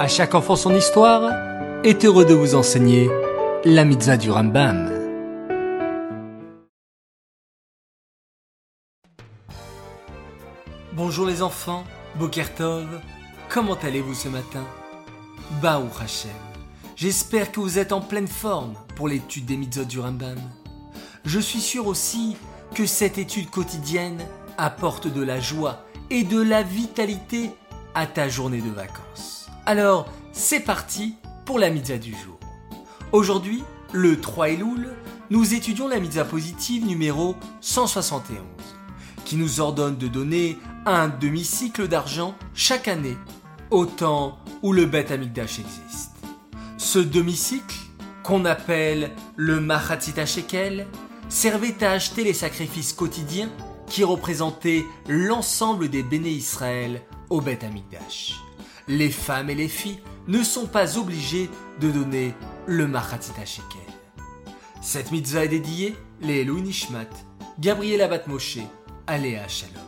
À chaque enfant son histoire est heureux de vous enseigner la mitzvah du Rambam. Bonjour les enfants, Bokertov, comment allez-vous ce matin? Baou Hashem, j'espère que vous êtes en pleine forme pour l'étude des mitzvot du Rambam. Je suis sûr aussi que cette étude quotidienne apporte de la joie et de la vitalité à ta journée de vacances. Alors, c'est parti pour la mitzvah du jour. Aujourd'hui, le 3 Elul, nous étudions la mitzvah positive numéro 171, qui nous ordonne de donner un demi-cycle d'argent chaque année, au temps où le Beth Amikdash existe. Ce demi-cycle, qu'on appelle le Machatzita Shekel, servait à acheter les sacrifices quotidiens qui représentaient l'ensemble des béné Israël au Beth Amikdash. Les femmes et les filles ne sont pas obligées de donner le Machatzita Shekel. Cette mitzvah est dédiée les Elou Nishmat, Gabriel Abat Moshe, Aléa Shalom.